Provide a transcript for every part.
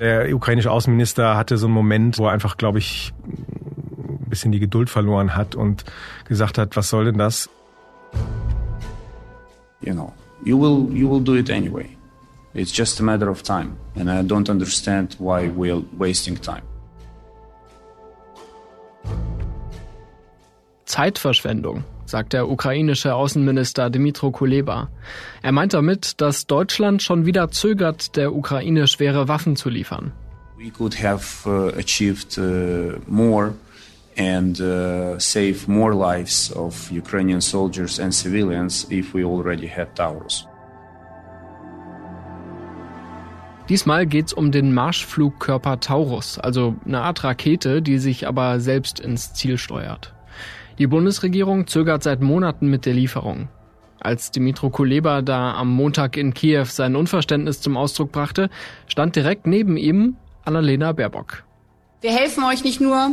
Der ukrainische Außenminister hatte so einen Moment, wo er einfach, glaube ich, ein bisschen die Geduld verloren hat und gesagt hat, was soll denn das? You know, you will you will do it anyway. It's just a matter of time, and I don't understand why we're wasting time. Zeitverschwendung, sagt der ukrainische Außenminister Dmytro Kuleba. Er meint damit, dass Deutschland schon wieder zögert, der Ukraine schwere Waffen zu liefern. We could have uh, achieved uh, more and uh, save more lives of Ukrainian soldiers and civilians if we already had Taurus. Diesmal geht's um den Marschflugkörper Taurus, also eine Art Rakete, die sich aber selbst ins Ziel steuert. Die Bundesregierung zögert seit Monaten mit der Lieferung. Als Dimitro Kuleba da am Montag in Kiew sein Unverständnis zum Ausdruck brachte, stand direkt neben ihm Annalena Baerbock. Wir helfen euch nicht nur,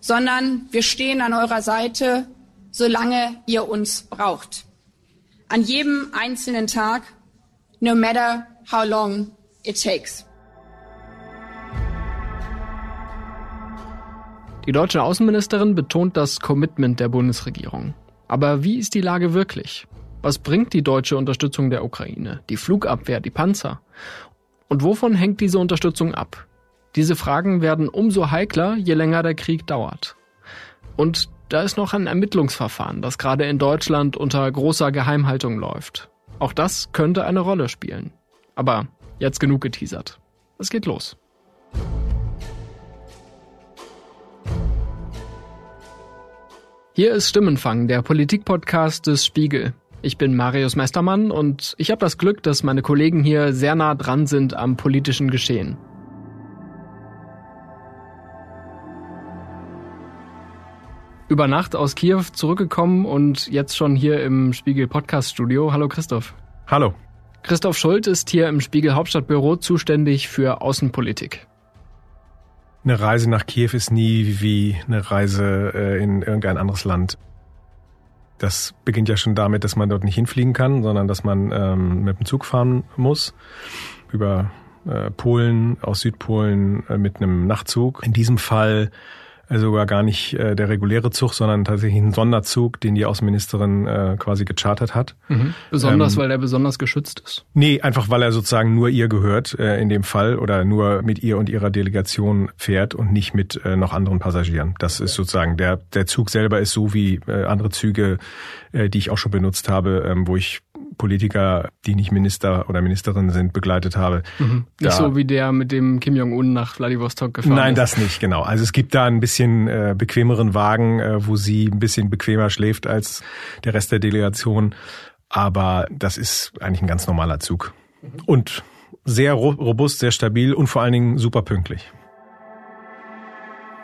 sondern wir stehen an eurer Seite, solange ihr uns braucht. An jedem einzelnen Tag, no matter how long it takes. Die deutsche Außenministerin betont das Commitment der Bundesregierung. Aber wie ist die Lage wirklich? Was bringt die deutsche Unterstützung der Ukraine? Die Flugabwehr, die Panzer? Und wovon hängt diese Unterstützung ab? Diese Fragen werden umso heikler, je länger der Krieg dauert. Und da ist noch ein Ermittlungsverfahren, das gerade in Deutschland unter großer Geheimhaltung läuft. Auch das könnte eine Rolle spielen. Aber jetzt genug geteasert. Es geht los. Hier ist Stimmenfang, der Politikpodcast des Spiegel. Ich bin Marius Mestermann und ich habe das Glück, dass meine Kollegen hier sehr nah dran sind am politischen Geschehen. Über Nacht aus Kiew zurückgekommen und jetzt schon hier im Spiegel Podcast Studio. Hallo Christoph. Hallo. Christoph Schult ist hier im Spiegel Hauptstadtbüro zuständig für Außenpolitik. Eine Reise nach Kiew ist nie wie eine Reise äh, in irgendein anderes Land. Das beginnt ja schon damit, dass man dort nicht hinfliegen kann, sondern dass man ähm, mit dem Zug fahren muss über äh, Polen, aus Südpolen äh, mit einem Nachtzug. In diesem Fall sogar gar nicht äh, der reguläre Zug, sondern tatsächlich ein Sonderzug, den die Außenministerin äh, quasi gechartert hat. Mhm. Besonders, ähm, weil er besonders geschützt ist? Nee, einfach weil er sozusagen nur ihr gehört äh, in dem Fall oder nur mit ihr und ihrer Delegation fährt und nicht mit äh, noch anderen Passagieren. Das ist sozusagen, der, der Zug selber ist so wie äh, andere Züge, äh, die ich auch schon benutzt habe, ähm, wo ich Politiker, die nicht Minister oder Ministerin sind, begleitet habe. Mhm. Nicht so wie der mit dem Kim Jong-un nach Vladivostok gefahren Nein, ist. das nicht, genau. Also es gibt da ein bisschen äh, bequemeren Wagen, äh, wo sie ein bisschen bequemer schläft als der Rest der Delegation. Aber das ist eigentlich ein ganz normaler Zug. Und sehr robust, sehr stabil und vor allen Dingen super pünktlich.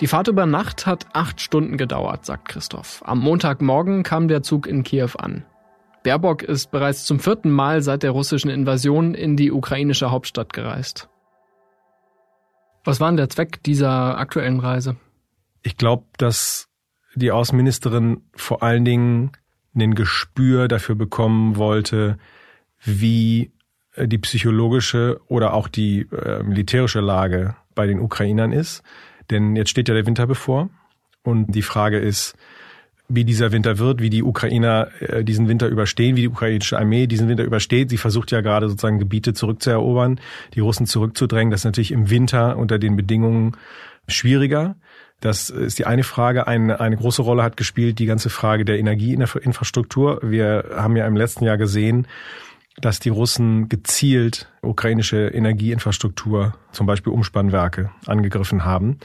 Die Fahrt über Nacht hat acht Stunden gedauert, sagt Christoph. Am Montagmorgen kam der Zug in Kiew an. Baerbock ist bereits zum vierten Mal seit der russischen Invasion in die ukrainische Hauptstadt gereist. Was war denn der Zweck dieser aktuellen Reise? Ich glaube, dass die Außenministerin vor allen Dingen ein Gespür dafür bekommen wollte, wie äh, die psychologische oder auch die äh, militärische Lage bei den Ukrainern ist. Denn jetzt steht ja der Winter bevor und die Frage ist, wie dieser Winter wird, wie die Ukrainer äh, diesen Winter überstehen, wie die ukrainische Armee diesen Winter übersteht. Sie versucht ja gerade sozusagen Gebiete zurückzuerobern, die Russen zurückzudrängen. Das ist natürlich im Winter unter den Bedingungen schwieriger. Das ist die eine Frage. Eine, eine große Rolle hat gespielt die ganze Frage der Energieinfrastruktur. Wir haben ja im letzten Jahr gesehen, dass die Russen gezielt ukrainische Energieinfrastruktur, zum Beispiel Umspannwerke, angegriffen haben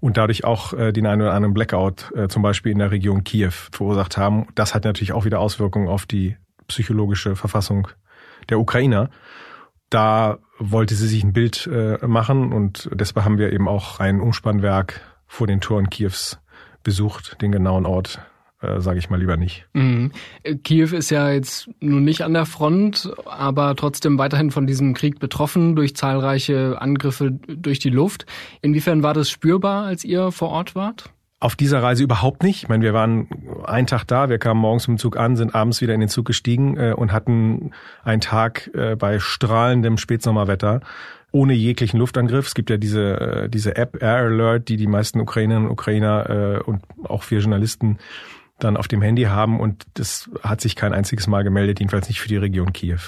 und dadurch auch äh, den einen oder anderen Blackout, äh, zum Beispiel in der Region Kiew, verursacht haben. Das hat natürlich auch wieder Auswirkungen auf die psychologische Verfassung der Ukrainer. Da wollte sie sich ein Bild äh, machen und deshalb haben wir eben auch ein Umspannwerk vor den Toren Kiews besucht, den genauen Ort äh, sage ich mal lieber nicht. Mhm. Kiew ist ja jetzt nun nicht an der Front, aber trotzdem weiterhin von diesem Krieg betroffen durch zahlreiche Angriffe durch die Luft. Inwiefern war das spürbar, als ihr vor Ort wart? Auf dieser Reise überhaupt nicht. Ich meine, wir waren einen Tag da, wir kamen morgens im Zug an, sind abends wieder in den Zug gestiegen äh, und hatten einen Tag äh, bei strahlendem Spätsommerwetter ohne jeglichen Luftangriff. Es gibt ja diese, diese App Air Alert, die die meisten Ukrainerinnen und Ukrainer äh, und auch wir Journalisten dann auf dem Handy haben und das hat sich kein einziges Mal gemeldet, jedenfalls nicht für die Region Kiew.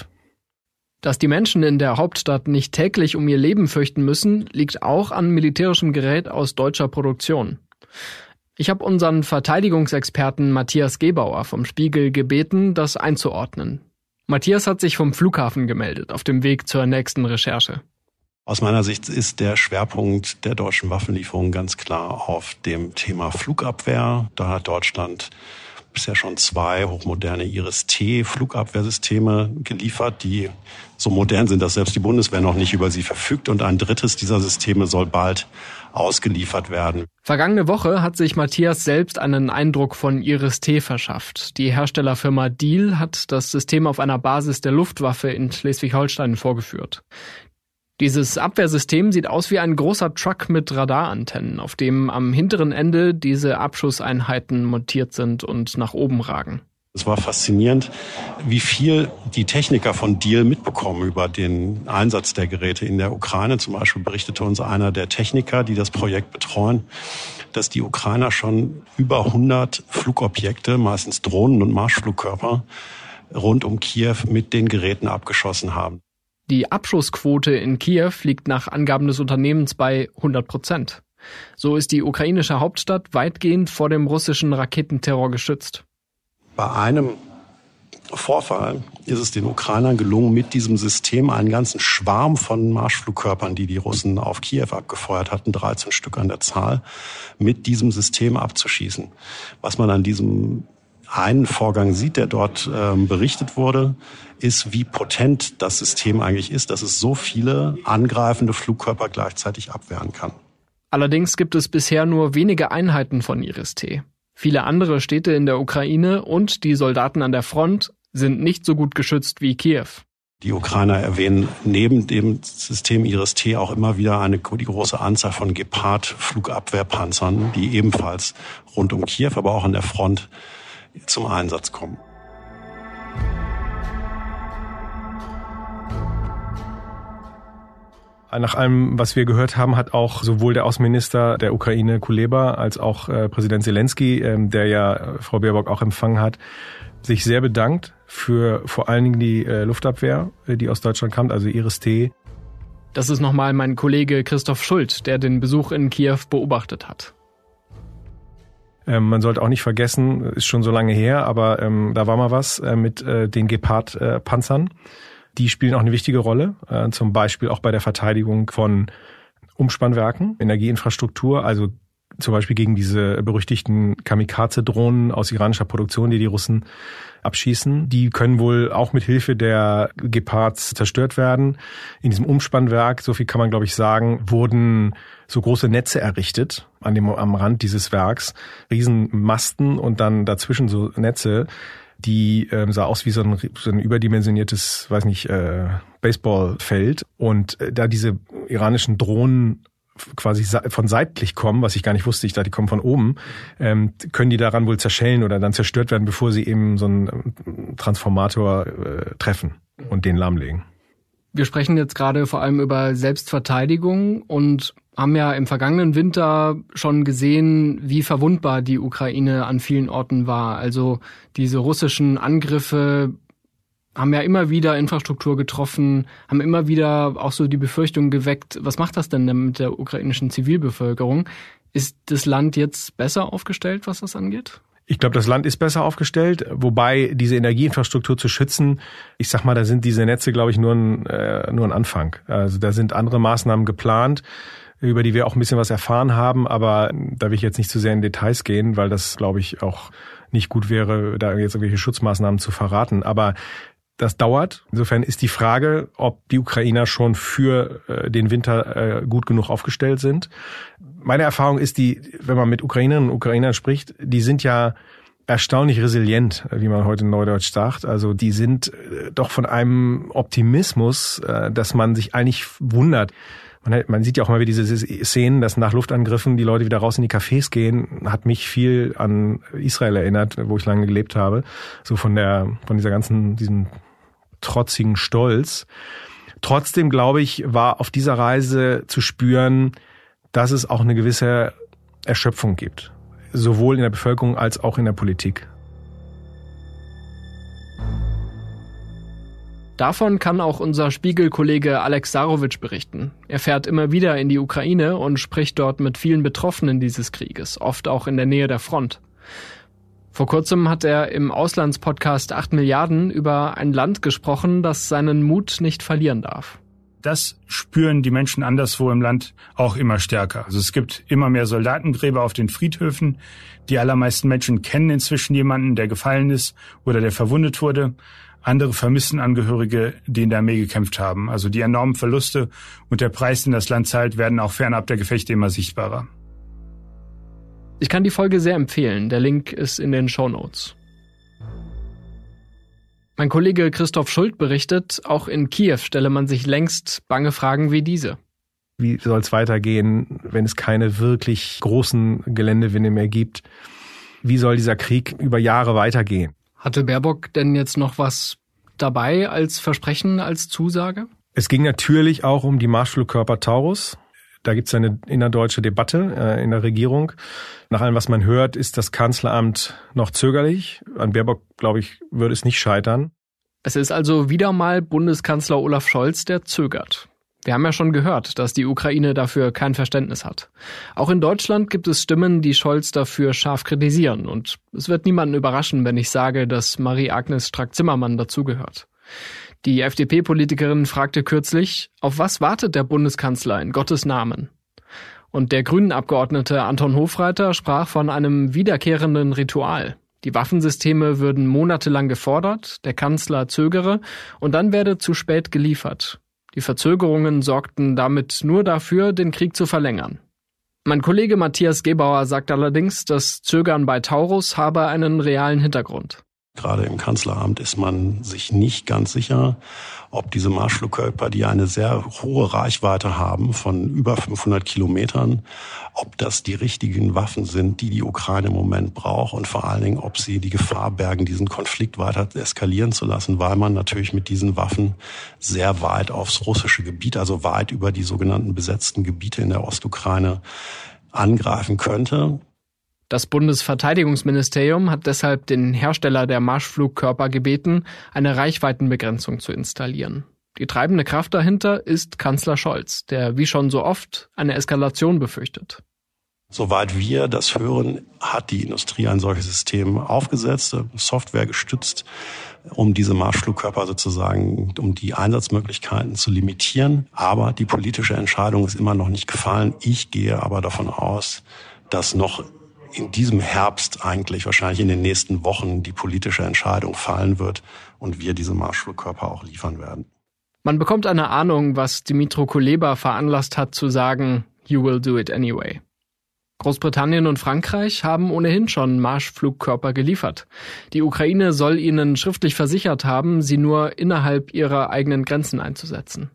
Dass die Menschen in der Hauptstadt nicht täglich um ihr Leben fürchten müssen, liegt auch an militärischem Gerät aus deutscher Produktion. Ich habe unseren Verteidigungsexperten Matthias Gebauer vom Spiegel gebeten, das einzuordnen. Matthias hat sich vom Flughafen gemeldet, auf dem Weg zur nächsten Recherche. Aus meiner Sicht ist der Schwerpunkt der deutschen Waffenlieferungen ganz klar auf dem Thema Flugabwehr. Da hat Deutschland bisher schon zwei hochmoderne Iris-T-Flugabwehrsysteme geliefert, die so modern sind, dass selbst die Bundeswehr noch nicht über sie verfügt. Und ein drittes dieser Systeme soll bald ausgeliefert werden. Vergangene Woche hat sich Matthias selbst einen Eindruck von Iris T verschafft. Die Herstellerfirma Deal hat das System auf einer Basis der Luftwaffe in Schleswig-Holstein vorgeführt. Dieses Abwehrsystem sieht aus wie ein großer Truck mit Radarantennen, auf dem am hinteren Ende diese Abschusseinheiten montiert sind und nach oben ragen. Es war faszinierend, wie viel die Techniker von Deal mitbekommen über den Einsatz der Geräte in der Ukraine. Zum Beispiel berichtete uns einer der Techniker, die das Projekt betreuen, dass die Ukrainer schon über 100 Flugobjekte, meistens Drohnen und Marschflugkörper, rund um Kiew mit den Geräten abgeschossen haben. Die Abschussquote in Kiew liegt nach Angaben des Unternehmens bei 100 Prozent. So ist die ukrainische Hauptstadt weitgehend vor dem russischen Raketenterror geschützt. Bei einem Vorfall ist es den Ukrainern gelungen, mit diesem System einen ganzen Schwarm von Marschflugkörpern, die die Russen auf Kiew abgefeuert hatten, 13 Stück an der Zahl, mit diesem System abzuschießen. Was man an diesem einen Vorgang sieht, der dort ähm, berichtet wurde, ist, wie potent das System eigentlich ist, dass es so viele angreifende Flugkörper gleichzeitig abwehren kann. Allerdings gibt es bisher nur wenige Einheiten von Iris-T. Viele andere Städte in der Ukraine und die Soldaten an der Front sind nicht so gut geschützt wie Kiew. Die Ukrainer erwähnen neben dem System Iris-T auch immer wieder eine die große Anzahl von Gepard-Flugabwehrpanzern, die ebenfalls rund um Kiew, aber auch an der Front zum Einsatz kommen. Nach allem, was wir gehört haben, hat auch sowohl der Außenminister der Ukraine Kuleba als auch äh, Präsident Zelensky, ähm, der ja äh, Frau Baerbock auch empfangen hat, sich sehr bedankt für vor allen Dingen die äh, Luftabwehr, äh, die aus Deutschland kam, also Iris-T. Das ist nochmal mein Kollege Christoph Schult, der den Besuch in Kiew beobachtet hat. Ähm, man sollte auch nicht vergessen, ist schon so lange her, aber ähm, da war mal was äh, mit äh, den Gepard-Panzern. Die spielen auch eine wichtige Rolle, äh, zum Beispiel auch bei der Verteidigung von Umspannwerken, Energieinfrastruktur, also zum Beispiel gegen diese berüchtigten Kamikaze-Drohnen aus iranischer Produktion, die die Russen abschießen. Die können wohl auch mit Hilfe der Gepards zerstört werden. In diesem Umspannwerk, so viel kann man glaube ich sagen, wurden so große Netze errichtet an dem, am Rand dieses Werks. Riesenmasten und dann dazwischen so Netze, die ähm, sah aus wie so ein, so ein überdimensioniertes, weiß nicht, äh, Baseballfeld. Und äh, da diese iranischen Drohnen quasi von seitlich kommen, was ich gar nicht wusste, ich dachte, die kommen von oben, ähm, können die daran wohl zerschellen oder dann zerstört werden, bevor sie eben so einen ähm, Transformator äh, treffen und den lahmlegen. Wir sprechen jetzt gerade vor allem über Selbstverteidigung und haben ja im vergangenen Winter schon gesehen, wie verwundbar die Ukraine an vielen Orten war. Also diese russischen Angriffe haben ja immer wieder Infrastruktur getroffen, haben immer wieder auch so die Befürchtung geweckt, was macht das denn mit der ukrainischen Zivilbevölkerung? Ist das Land jetzt besser aufgestellt, was das angeht? Ich glaube, das Land ist besser aufgestellt, wobei diese Energieinfrastruktur zu schützen, ich sag mal, da sind diese Netze, glaube ich, nur ein, äh, nur ein Anfang. Also da sind andere Maßnahmen geplant über die wir auch ein bisschen was erfahren haben, aber da will ich jetzt nicht zu sehr in Details gehen, weil das, glaube ich, auch nicht gut wäre, da jetzt irgendwelche Schutzmaßnahmen zu verraten. Aber das dauert. Insofern ist die Frage, ob die Ukrainer schon für äh, den Winter äh, gut genug aufgestellt sind. Meine Erfahrung ist die, wenn man mit Ukrainerinnen und Ukrainern spricht, die sind ja erstaunlich resilient, wie man heute in Neudeutsch sagt. Also die sind äh, doch von einem Optimismus, äh, dass man sich eigentlich wundert, man, man sieht ja auch mal wieder diese Szenen, dass nach Luftangriffen die Leute wieder raus in die Cafés gehen, hat mich viel an Israel erinnert, wo ich lange gelebt habe. So von der, von dieser ganzen, diesem trotzigen Stolz. Trotzdem, glaube ich, war auf dieser Reise zu spüren, dass es auch eine gewisse Erschöpfung gibt. Sowohl in der Bevölkerung als auch in der Politik. Davon kann auch unser Spiegelkollege Alex Sarowitsch berichten. Er fährt immer wieder in die Ukraine und spricht dort mit vielen Betroffenen dieses Krieges, oft auch in der Nähe der Front. Vor kurzem hat er im Auslandspodcast 8 Milliarden über ein Land gesprochen, das seinen Mut nicht verlieren darf. Das spüren die Menschen anderswo im Land auch immer stärker. Also es gibt immer mehr Soldatengräber auf den Friedhöfen. Die allermeisten Menschen kennen inzwischen jemanden, der gefallen ist oder der verwundet wurde. Andere vermissen Angehörige, die in der Armee gekämpft haben. Also die enormen Verluste und der Preis, den das Land zahlt, werden auch fernab der Gefechte immer sichtbarer. Ich kann die Folge sehr empfehlen. Der Link ist in den Show Notes. Mein Kollege Christoph Schuld berichtet, auch in Kiew stelle man sich längst bange Fragen wie diese. Wie soll es weitergehen, wenn es keine wirklich großen Geländewinde mehr gibt? Wie soll dieser Krieg über Jahre weitergehen? Hatte Baerbock denn jetzt noch was dabei als Versprechen, als Zusage? Es ging natürlich auch um die Marschflugkörper Taurus. Da gibt es eine innerdeutsche Debatte äh, in der Regierung. Nach allem, was man hört, ist das Kanzleramt noch zögerlich. An Baerbock, glaube ich, würde es nicht scheitern. Es ist also wieder mal Bundeskanzler Olaf Scholz, der zögert. Wir haben ja schon gehört, dass die Ukraine dafür kein Verständnis hat. Auch in Deutschland gibt es Stimmen, die Scholz dafür scharf kritisieren. Und es wird niemanden überraschen, wenn ich sage, dass Marie-Agnes Strack-Zimmermann dazugehört. Die FDP-Politikerin fragte kürzlich, auf was wartet der Bundeskanzler in Gottes Namen? Und der Grünen-Abgeordnete Anton Hofreiter sprach von einem wiederkehrenden Ritual. Die Waffensysteme würden monatelang gefordert, der Kanzler zögere und dann werde zu spät geliefert. Die Verzögerungen sorgten damit nur dafür, den Krieg zu verlängern. Mein Kollege Matthias Gebauer sagt allerdings, das Zögern bei Taurus habe einen realen Hintergrund. Gerade im Kanzleramt ist man sich nicht ganz sicher, ob diese Marschflugkörper, die eine sehr hohe Reichweite haben von über 500 Kilometern, ob das die richtigen Waffen sind, die die Ukraine im Moment braucht und vor allen Dingen, ob sie die Gefahr bergen, diesen Konflikt weiter eskalieren zu lassen, weil man natürlich mit diesen Waffen sehr weit aufs russische Gebiet, also weit über die sogenannten besetzten Gebiete in der Ostukraine angreifen könnte. Das Bundesverteidigungsministerium hat deshalb den Hersteller der Marschflugkörper gebeten, eine Reichweitenbegrenzung zu installieren. Die treibende Kraft dahinter ist Kanzler Scholz, der wie schon so oft eine Eskalation befürchtet. Soweit wir das hören, hat die Industrie ein solches System aufgesetzt, Software gestützt, um diese Marschflugkörper sozusagen, um die Einsatzmöglichkeiten zu limitieren. Aber die politische Entscheidung ist immer noch nicht gefallen. Ich gehe aber davon aus, dass noch in diesem Herbst eigentlich wahrscheinlich in den nächsten Wochen die politische Entscheidung fallen wird und wir diese Marschflugkörper auch liefern werden. Man bekommt eine Ahnung, was Dimitro Kuleba veranlasst hat zu sagen, you will do it anyway. Großbritannien und Frankreich haben ohnehin schon Marschflugkörper geliefert. Die Ukraine soll ihnen schriftlich versichert haben, sie nur innerhalb ihrer eigenen Grenzen einzusetzen.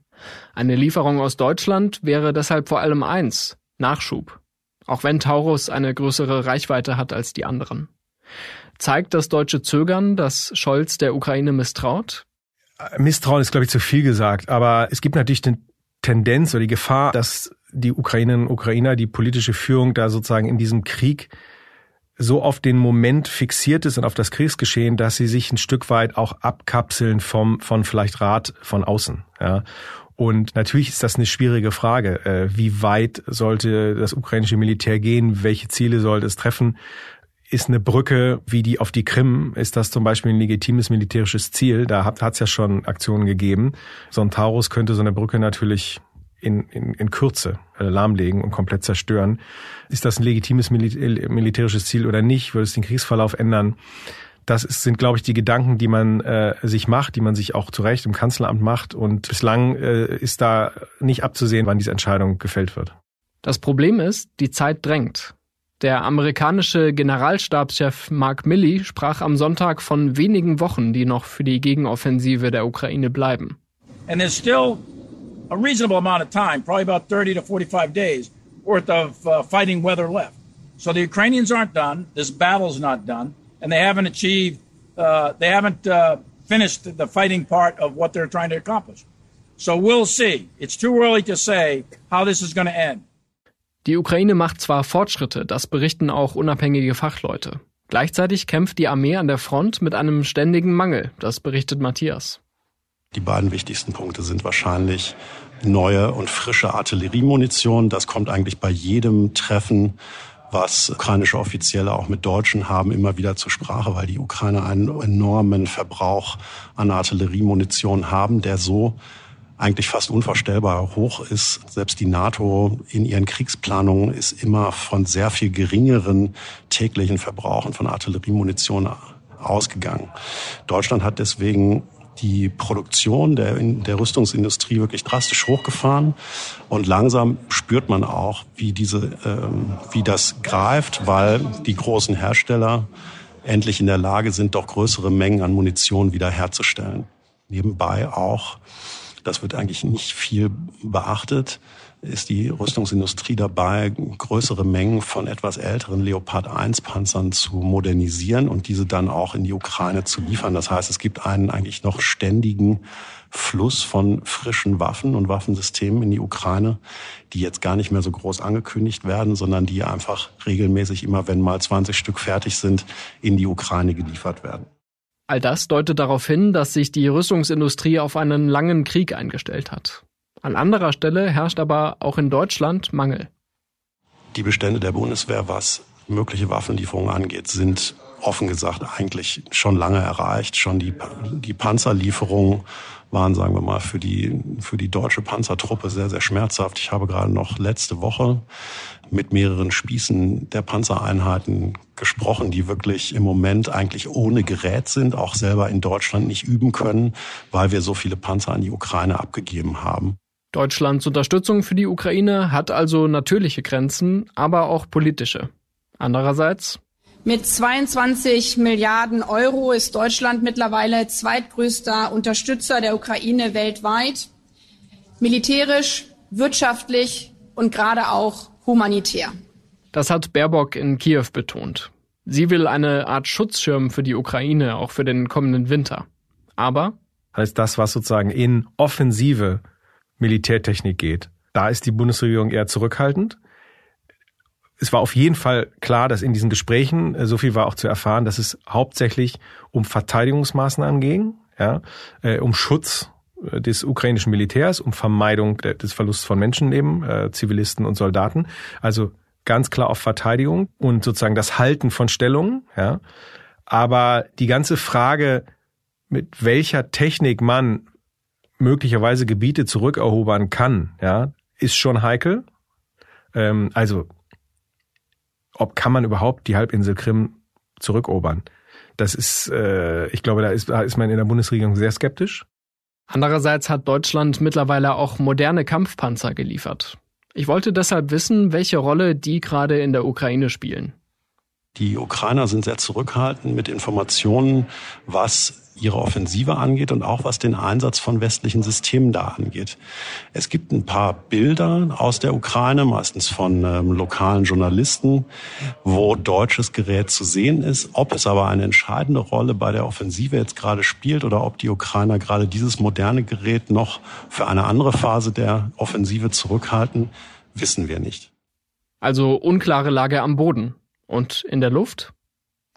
Eine Lieferung aus Deutschland wäre deshalb vor allem eins, Nachschub. Auch wenn Taurus eine größere Reichweite hat als die anderen. Zeigt das deutsche Zögern, dass Scholz der Ukraine misstraut? Misstrauen ist, glaube ich, zu viel gesagt. Aber es gibt natürlich eine Tendenz oder die Gefahr, dass die Ukrainerinnen und Ukrainer, die politische Führung da sozusagen in diesem Krieg so auf den Moment fixiert ist und auf das Kriegsgeschehen, dass sie sich ein Stück weit auch abkapseln vom, von vielleicht Rat von außen. Ja. Und natürlich ist das eine schwierige Frage. Äh, wie weit sollte das ukrainische Militär gehen? Welche Ziele sollte es treffen? Ist eine Brücke wie die auf die Krim, ist das zum Beispiel ein legitimes militärisches Ziel? Da hat es ja schon Aktionen gegeben. So ein Taurus könnte so eine Brücke natürlich in, in, in Kürze äh, lahmlegen und komplett zerstören. Ist das ein legitimes militärisches Ziel oder nicht? Würde es den Kriegsverlauf ändern? Das ist, sind, glaube ich, die Gedanken, die man äh, sich macht, die man sich auch zu Recht im Kanzleramt macht. Und bislang äh, ist da nicht abzusehen, wann diese Entscheidung gefällt wird. Das Problem ist, die Zeit drängt. Der amerikanische Generalstabschef Mark Milley sprach am Sonntag von wenigen Wochen, die noch für die Gegenoffensive der Ukraine bleiben. And there's still a reasonable amount of time, probably about 30 to 45 days worth of uh, fighting weather left. So the Ukrainians aren't done. This battle's not done. And they haven't achieved, uh, they haven't uh, finished the fighting part of what they're trying to accomplish. So we'll see. It's too early to say how this is going to end. Die Ukraine macht zwar Fortschritte, das berichten auch unabhängige Fachleute. Gleichzeitig kämpft die Armee an der Front mit einem ständigen Mangel, das berichtet Matthias. Die beiden wichtigsten Punkte sind wahrscheinlich neue und frische Artilleriemunition. Das kommt eigentlich bei jedem Treffen, was ukrainische Offizielle auch mit Deutschen haben, immer wieder zur Sprache, weil die Ukrainer einen enormen Verbrauch an Artilleriemunition haben, der so eigentlich fast unvorstellbar hoch ist. Selbst die NATO in ihren Kriegsplanungen ist immer von sehr viel geringeren täglichen Verbrauchen von Artilleriemunition ausgegangen. Deutschland hat deswegen die Produktion der, der Rüstungsindustrie wirklich drastisch hochgefahren und langsam spürt man auch, wie diese, ähm, wie das greift, weil die großen Hersteller endlich in der Lage sind, doch größere Mengen an Munition wiederherzustellen. Nebenbei auch, das wird eigentlich nicht viel beachtet, ist die Rüstungsindustrie dabei, größere Mengen von etwas älteren Leopard 1 Panzern zu modernisieren und diese dann auch in die Ukraine zu liefern. Das heißt, es gibt einen eigentlich noch ständigen Fluss von frischen Waffen und Waffensystemen in die Ukraine, die jetzt gar nicht mehr so groß angekündigt werden, sondern die einfach regelmäßig immer, wenn mal 20 Stück fertig sind, in die Ukraine geliefert werden. All das deutet darauf hin, dass sich die Rüstungsindustrie auf einen langen Krieg eingestellt hat. An anderer Stelle herrscht aber auch in Deutschland Mangel. Die Bestände der Bundeswehr, was mögliche Waffenlieferungen angeht, sind offen gesagt eigentlich schon lange erreicht. Schon die, die Panzerlieferungen waren, sagen wir mal, für die, für die deutsche Panzertruppe sehr, sehr schmerzhaft. Ich habe gerade noch letzte Woche mit mehreren Spießen der Panzereinheiten gesprochen, die wirklich im Moment eigentlich ohne Gerät sind, auch selber in Deutschland nicht üben können, weil wir so viele Panzer an die Ukraine abgegeben haben. Deutschlands Unterstützung für die Ukraine hat also natürliche Grenzen, aber auch politische. Andererseits mit 22 Milliarden Euro ist Deutschland mittlerweile zweitgrößter Unterstützer der Ukraine weltweit, militärisch, wirtschaftlich und gerade auch humanitär. Das hat Baerbock in Kiew betont. Sie will eine Art Schutzschirm für die Ukraine, auch für den kommenden Winter. Aber heißt das, was sozusagen in Offensive Militärtechnik geht. Da ist die Bundesregierung eher zurückhaltend. Es war auf jeden Fall klar, dass in diesen Gesprächen, äh, so viel war auch zu erfahren, dass es hauptsächlich um Verteidigungsmaßnahmen ging, ja, äh, um Schutz äh, des ukrainischen Militärs, um Vermeidung des Verlusts von Menschenleben, Zivilisten und Soldaten. Also ganz klar auf Verteidigung und sozusagen das Halten von Stellungen. Ja. Aber die ganze Frage, mit welcher Technik man möglicherweise Gebiete zurückerobern kann, ja, ist schon heikel. Ähm, also, ob kann man überhaupt die Halbinsel Krim zurückerobern? Das ist, äh, ich glaube, da ist, da ist man in der Bundesregierung sehr skeptisch. Andererseits hat Deutschland mittlerweile auch moderne Kampfpanzer geliefert. Ich wollte deshalb wissen, welche Rolle die gerade in der Ukraine spielen. Die Ukrainer sind sehr zurückhaltend mit Informationen, was ihre Offensive angeht und auch was den Einsatz von westlichen Systemen da angeht. Es gibt ein paar Bilder aus der Ukraine, meistens von ähm, lokalen Journalisten, wo deutsches Gerät zu sehen ist. Ob es aber eine entscheidende Rolle bei der Offensive jetzt gerade spielt oder ob die Ukrainer gerade dieses moderne Gerät noch für eine andere Phase der Offensive zurückhalten, wissen wir nicht. Also unklare Lage am Boden. Und in der Luft?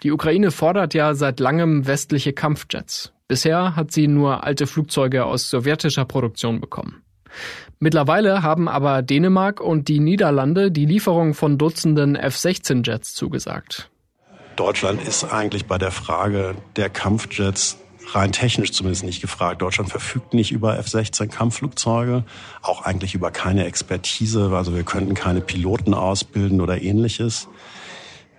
Die Ukraine fordert ja seit langem westliche Kampfjets. Bisher hat sie nur alte Flugzeuge aus sowjetischer Produktion bekommen. Mittlerweile haben aber Dänemark und die Niederlande die Lieferung von Dutzenden F-16-Jets zugesagt. Deutschland ist eigentlich bei der Frage der Kampfjets rein technisch zumindest nicht gefragt. Deutschland verfügt nicht über F-16 Kampfflugzeuge, auch eigentlich über keine Expertise. Also wir könnten keine Piloten ausbilden oder ähnliches.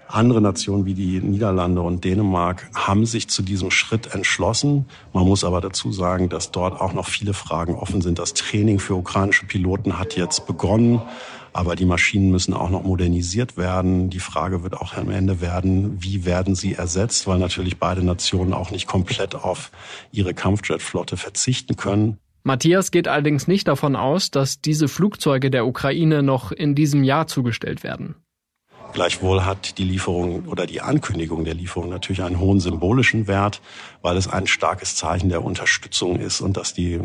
Andere Nationen wie die Niederlande und Dänemark haben sich zu diesem Schritt entschlossen. Man muss aber dazu sagen, dass dort auch noch viele Fragen offen sind. Das Training für ukrainische Piloten hat jetzt begonnen, aber die Maschinen müssen auch noch modernisiert werden. Die Frage wird auch am Ende werden, wie werden sie ersetzt, weil natürlich beide Nationen auch nicht komplett auf ihre Kampfjetflotte verzichten können. Matthias geht allerdings nicht davon aus, dass diese Flugzeuge der Ukraine noch in diesem Jahr zugestellt werden. Gleichwohl hat die Lieferung oder die Ankündigung der Lieferung natürlich einen hohen symbolischen Wert, weil es ein starkes Zeichen der Unterstützung ist und dass die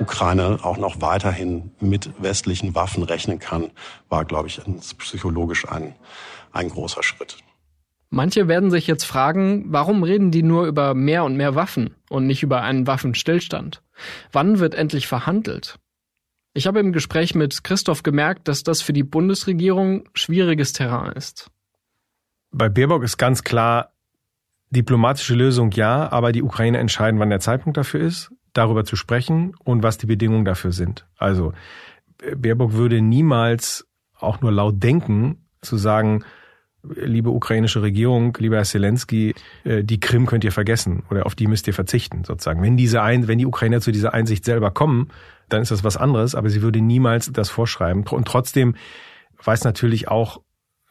Ukraine auch noch weiterhin mit westlichen Waffen rechnen kann, war, glaube ich, psychologisch ein, ein großer Schritt. Manche werden sich jetzt fragen, warum reden die nur über mehr und mehr Waffen und nicht über einen Waffenstillstand? Wann wird endlich verhandelt? Ich habe im Gespräch mit Christoph gemerkt, dass das für die Bundesregierung schwieriges Terrain ist. Bei Baerbock ist ganz klar, diplomatische Lösung ja, aber die Ukraine entscheiden, wann der Zeitpunkt dafür ist, darüber zu sprechen und was die Bedingungen dafür sind. Also Baerbock würde niemals auch nur laut denken, zu sagen, liebe ukrainische Regierung, lieber Herr Zelensky, äh, die Krim könnt ihr vergessen oder auf die müsst ihr verzichten, sozusagen. Wenn diese ein, wenn die Ukrainer zu dieser Einsicht selber kommen, dann ist das was anderes, aber sie würde niemals das vorschreiben. Und trotzdem weiß natürlich auch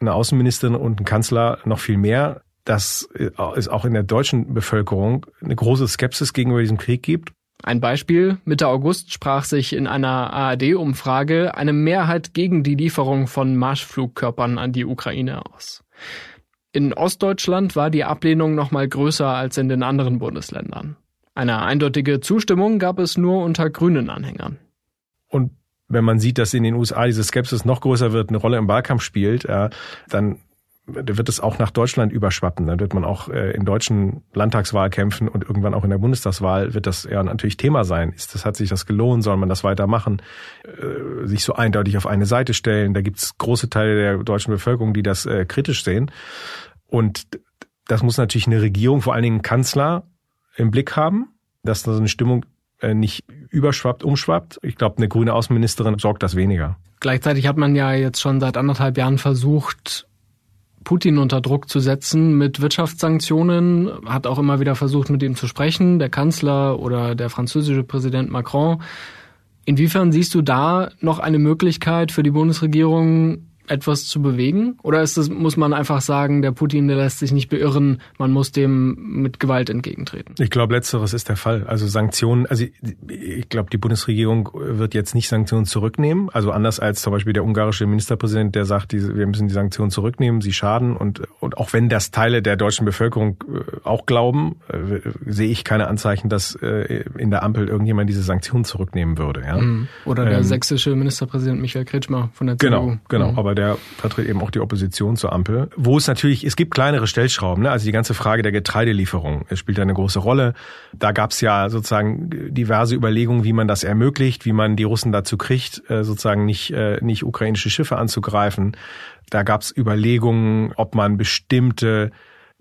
eine Außenministerin und ein Kanzler noch viel mehr, dass es auch in der deutschen Bevölkerung eine große Skepsis gegenüber diesem Krieg gibt. Ein Beispiel. Mitte August sprach sich in einer ARD-Umfrage eine Mehrheit gegen die Lieferung von Marschflugkörpern an die Ukraine aus. In Ostdeutschland war die Ablehnung noch mal größer als in den anderen Bundesländern. Eine eindeutige Zustimmung gab es nur unter grünen Anhängern. Und wenn man sieht, dass in den USA diese Skepsis noch größer wird, eine Rolle im Wahlkampf spielt, dann wird es auch nach Deutschland überschwappen. Dann wird man auch äh, in deutschen Landtagswahlkämpfen und irgendwann auch in der Bundestagswahl wird das ja natürlich Thema sein. Ist das, hat sich das gelohnt? Soll man das weitermachen? Äh, sich so eindeutig auf eine Seite stellen? Da gibt es große Teile der deutschen Bevölkerung, die das kritisch sehen. Und das muss natürlich eine Regierung, vor allen Dingen ein Kanzler, im Blick haben, dass da so eine Stimmung äh, nicht überschwappt, umschwappt. Ich glaube, eine grüne Außenministerin sorgt das weniger. Gleichzeitig hat man ja jetzt schon seit anderthalb Jahren versucht, Putin unter Druck zu setzen mit Wirtschaftssanktionen, hat auch immer wieder versucht, mit ihm zu sprechen, der Kanzler oder der französische Präsident Macron. Inwiefern siehst du da noch eine Möglichkeit für die Bundesregierung, etwas zu bewegen? Oder ist es, muss man einfach sagen, der Putin, der lässt sich nicht beirren, man muss dem mit Gewalt entgegentreten? Ich glaube, letzteres ist der Fall. Also Sanktionen, also ich glaube, die Bundesregierung wird jetzt nicht Sanktionen zurücknehmen. Also anders als zum Beispiel der ungarische Ministerpräsident, der sagt, wir müssen die Sanktionen zurücknehmen, sie schaden. Und, und auch wenn das Teile der deutschen Bevölkerung äh, auch glauben, äh, sehe ich keine Anzeichen, dass äh, in der Ampel irgendjemand diese Sanktionen zurücknehmen würde. Ja? Mhm. Oder der ähm, sächsische Ministerpräsident Michael Kretschmer von der CDU. Genau, genau. Mhm. Aber der vertritt eben auch die Opposition zur Ampel. Wo es natürlich, es gibt kleinere Stellschrauben, ne? also die ganze Frage der Getreidelieferung es spielt eine große Rolle. Da gab es ja sozusagen diverse Überlegungen, wie man das ermöglicht, wie man die Russen dazu kriegt, äh, sozusagen nicht, äh, nicht ukrainische Schiffe anzugreifen. Da gab es Überlegungen, ob man bestimmte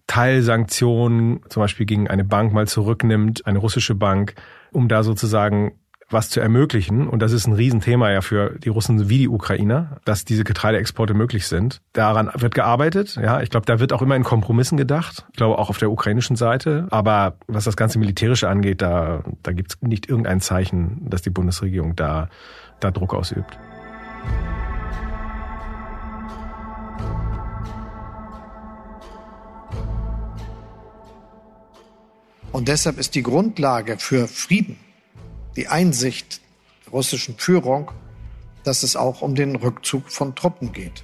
Teilsanktionen, zum Beispiel gegen eine Bank mal zurücknimmt, eine russische Bank, um da sozusagen was zu ermöglichen. Und das ist ein Riesenthema ja für die Russen wie die Ukrainer, dass diese Getreideexporte möglich sind. Daran wird gearbeitet. Ja, ich glaube, da wird auch immer in Kompromissen gedacht. Ich glaube auch auf der ukrainischen Seite. Aber was das ganze Militärische angeht, da, da gibt es nicht irgendein Zeichen, dass die Bundesregierung da, da Druck ausübt. Und deshalb ist die Grundlage für Frieden die Einsicht der russischen Führung, dass es auch um den Rückzug von Truppen geht.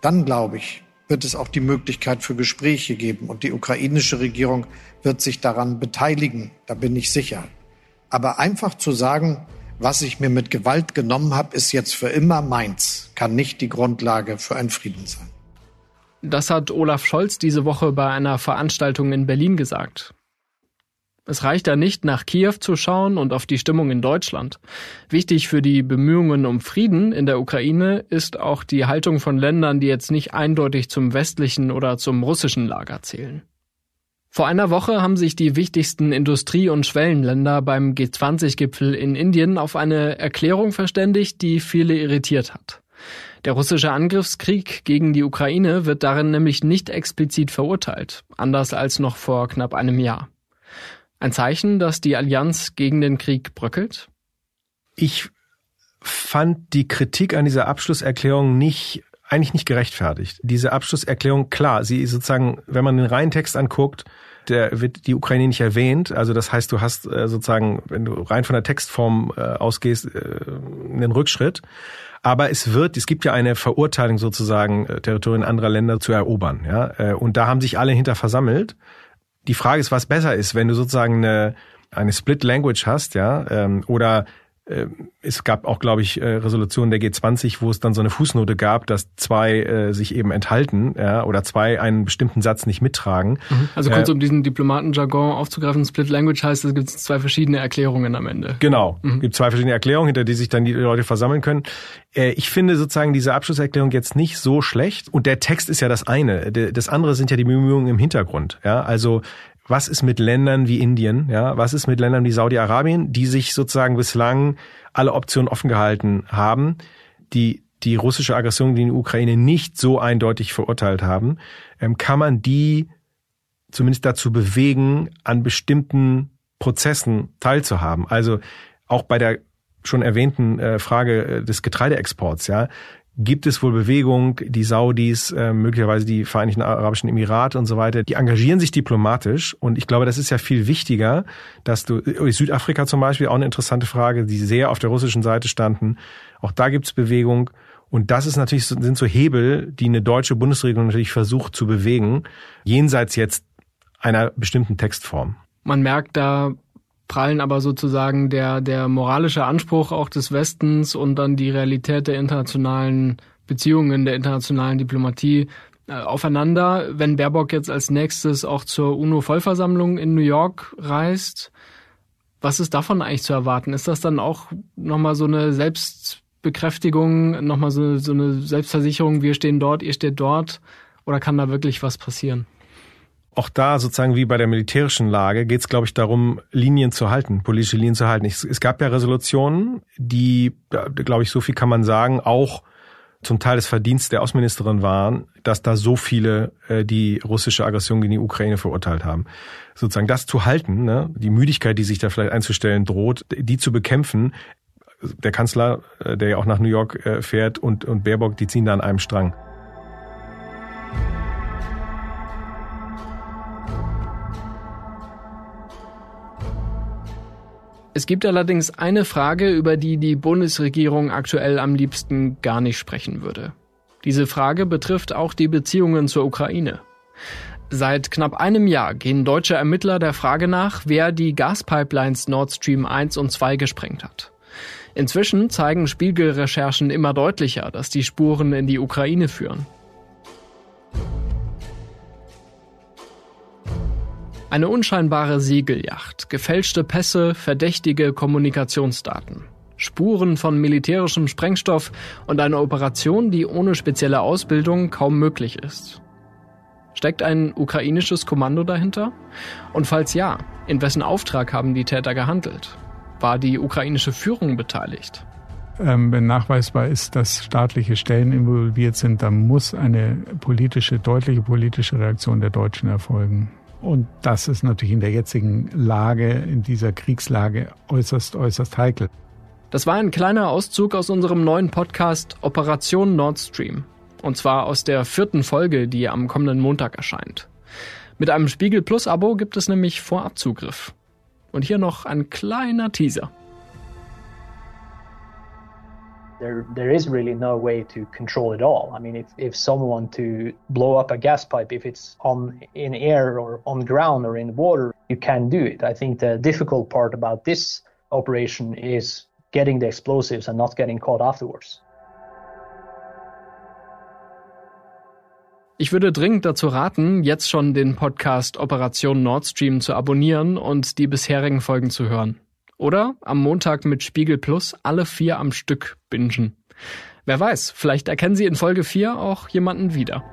Dann, glaube ich, wird es auch die Möglichkeit für Gespräche geben und die ukrainische Regierung wird sich daran beteiligen, da bin ich sicher. Aber einfach zu sagen, was ich mir mit Gewalt genommen habe, ist jetzt für immer meins, kann nicht die Grundlage für einen Frieden sein. Das hat Olaf Scholz diese Woche bei einer Veranstaltung in Berlin gesagt. Es reicht da nicht, nach Kiew zu schauen und auf die Stimmung in Deutschland. Wichtig für die Bemühungen um Frieden in der Ukraine ist auch die Haltung von Ländern, die jetzt nicht eindeutig zum westlichen oder zum russischen Lager zählen. Vor einer Woche haben sich die wichtigsten Industrie- und Schwellenländer beim G20-Gipfel in Indien auf eine Erklärung verständigt, die viele irritiert hat. Der russische Angriffskrieg gegen die Ukraine wird darin nämlich nicht explizit verurteilt, anders als noch vor knapp einem Jahr. Ein Zeichen, dass die Allianz gegen den Krieg bröckelt? Ich fand die Kritik an dieser Abschlusserklärung nicht eigentlich nicht gerechtfertigt. Diese Abschlusserklärung, klar, sie ist sozusagen, wenn man den reinen Text anguckt, der, wird die Ukraine nicht erwähnt. Also das heißt, du hast äh, sozusagen, wenn du rein von der Textform äh, ausgehst, äh, einen Rückschritt. Aber es wird, es gibt ja eine Verurteilung sozusagen, Territorien anderer Länder zu erobern. Ja? Und da haben sich alle hinter versammelt. Die Frage ist, was besser ist, wenn du sozusagen eine, eine Split Language hast, ja, ähm, oder es gab auch, glaube ich, äh, Resolutionen der G20, wo es dann so eine Fußnote gab, dass zwei äh, sich eben enthalten ja, oder zwei einen bestimmten Satz nicht mittragen. Mhm. Also kurz, äh, um diesen Diplomatenjargon aufzugreifen, Split Language heißt, es gibt zwei verschiedene Erklärungen am Ende. Genau, mhm. gibt zwei verschiedene Erklärungen, hinter die sich dann die Leute versammeln können. Äh, ich finde sozusagen diese Abschlusserklärung jetzt nicht so schlecht und der Text ist ja das eine. Das andere sind ja die Bemühungen im Hintergrund. Ja, also was ist mit Ländern wie Indien, ja, was ist mit Ländern wie Saudi-Arabien, die sich sozusagen bislang alle Optionen offen gehalten haben, die die russische Aggression gegen die Ukraine nicht so eindeutig verurteilt haben, ähm, kann man die zumindest dazu bewegen, an bestimmten Prozessen teilzuhaben. Also auch bei der schon erwähnten äh, Frage äh, des Getreideexports, ja, gibt es wohl Bewegung, die Saudis, äh, möglicherweise die Vereinigten Arabischen Emirate und so weiter, die engagieren sich diplomatisch. Und ich glaube, das ist ja viel wichtiger, dass du, äh, Südafrika zum Beispiel, auch eine interessante Frage, die sehr auf der russischen Seite standen, auch da gibt es Bewegung. Und das ist natürlich, sind so Hebel, die eine deutsche Bundesregierung natürlich versucht zu bewegen, jenseits jetzt einer bestimmten Textform. Man merkt da prallen aber sozusagen der, der moralische Anspruch auch des Westens und dann die Realität der internationalen Beziehungen, der internationalen Diplomatie äh, aufeinander. Wenn Baerbock jetzt als nächstes auch zur UNO-Vollversammlung in New York reist, was ist davon eigentlich zu erwarten? Ist das dann auch nochmal so eine Selbstbekräftigung, nochmal so, so eine Selbstversicherung, wir stehen dort, ihr steht dort? Oder kann da wirklich was passieren? Auch da sozusagen wie bei der militärischen Lage geht es, glaube ich, darum, Linien zu halten, politische Linien zu halten. Es, es gab ja Resolutionen, die, glaube ich, so viel kann man sagen, auch zum Teil des Verdienstes der Außenministerin waren, dass da so viele äh, die russische Aggression gegen die Ukraine verurteilt haben. Sozusagen das zu halten, ne, die Müdigkeit, die sich da vielleicht einzustellen droht, die zu bekämpfen. Der Kanzler, äh, der ja auch nach New York äh, fährt, und, und Baerbock, die ziehen da an einem Strang. Es gibt allerdings eine Frage, über die die Bundesregierung aktuell am liebsten gar nicht sprechen würde. Diese Frage betrifft auch die Beziehungen zur Ukraine. Seit knapp einem Jahr gehen deutsche Ermittler der Frage nach, wer die Gaspipelines Nord Stream 1 und 2 gesprengt hat. Inzwischen zeigen Spiegelrecherchen immer deutlicher, dass die Spuren in die Ukraine führen. Eine unscheinbare Segelyacht, gefälschte Pässe, verdächtige Kommunikationsdaten. Spuren von militärischem Sprengstoff und eine Operation, die ohne spezielle Ausbildung kaum möglich ist. Steckt ein ukrainisches Kommando dahinter? Und falls ja, in wessen Auftrag haben die Täter gehandelt? War die ukrainische Führung beteiligt? Ähm, wenn nachweisbar ist, dass staatliche Stellen involviert sind, dann muss eine politische, deutliche politische Reaktion der Deutschen erfolgen. Und das ist natürlich in der jetzigen Lage, in dieser Kriegslage äußerst, äußerst heikel. Das war ein kleiner Auszug aus unserem neuen Podcast Operation Nord Stream. Und zwar aus der vierten Folge, die am kommenden Montag erscheint. Mit einem Spiegel Plus Abo gibt es nämlich Vorabzugriff. Und hier noch ein kleiner Teaser. There there is really no way to control it all. I mean, if if someone to blow up a gas pipe, if it's on in air or on ground or in water, you can do it. I think the difficult part about this operation is getting the explosives and not getting caught afterwards. Ich würde dringend dazu raten, jetzt schon den Podcast Operation Nord Stream zu abonnieren und die bisherigen Folgen zu hören. Oder am Montag mit Spiegel Plus alle vier am Stück bingen. Wer weiß, vielleicht erkennen Sie in Folge 4 auch jemanden wieder.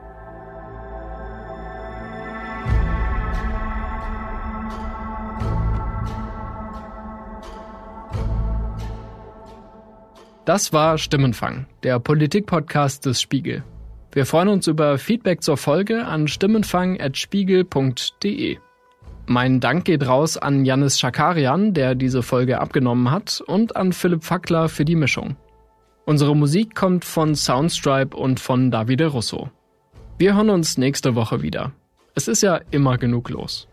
Das war Stimmenfang, der Politikpodcast des Spiegel. Wir freuen uns über Feedback zur Folge an stimmenfang.spiegel.de. Mein Dank geht raus an Janis Schakarian, der diese Folge abgenommen hat, und an Philipp Fackler für die Mischung. Unsere Musik kommt von Soundstripe und von Davide Russo. Wir hören uns nächste Woche wieder. Es ist ja immer genug los.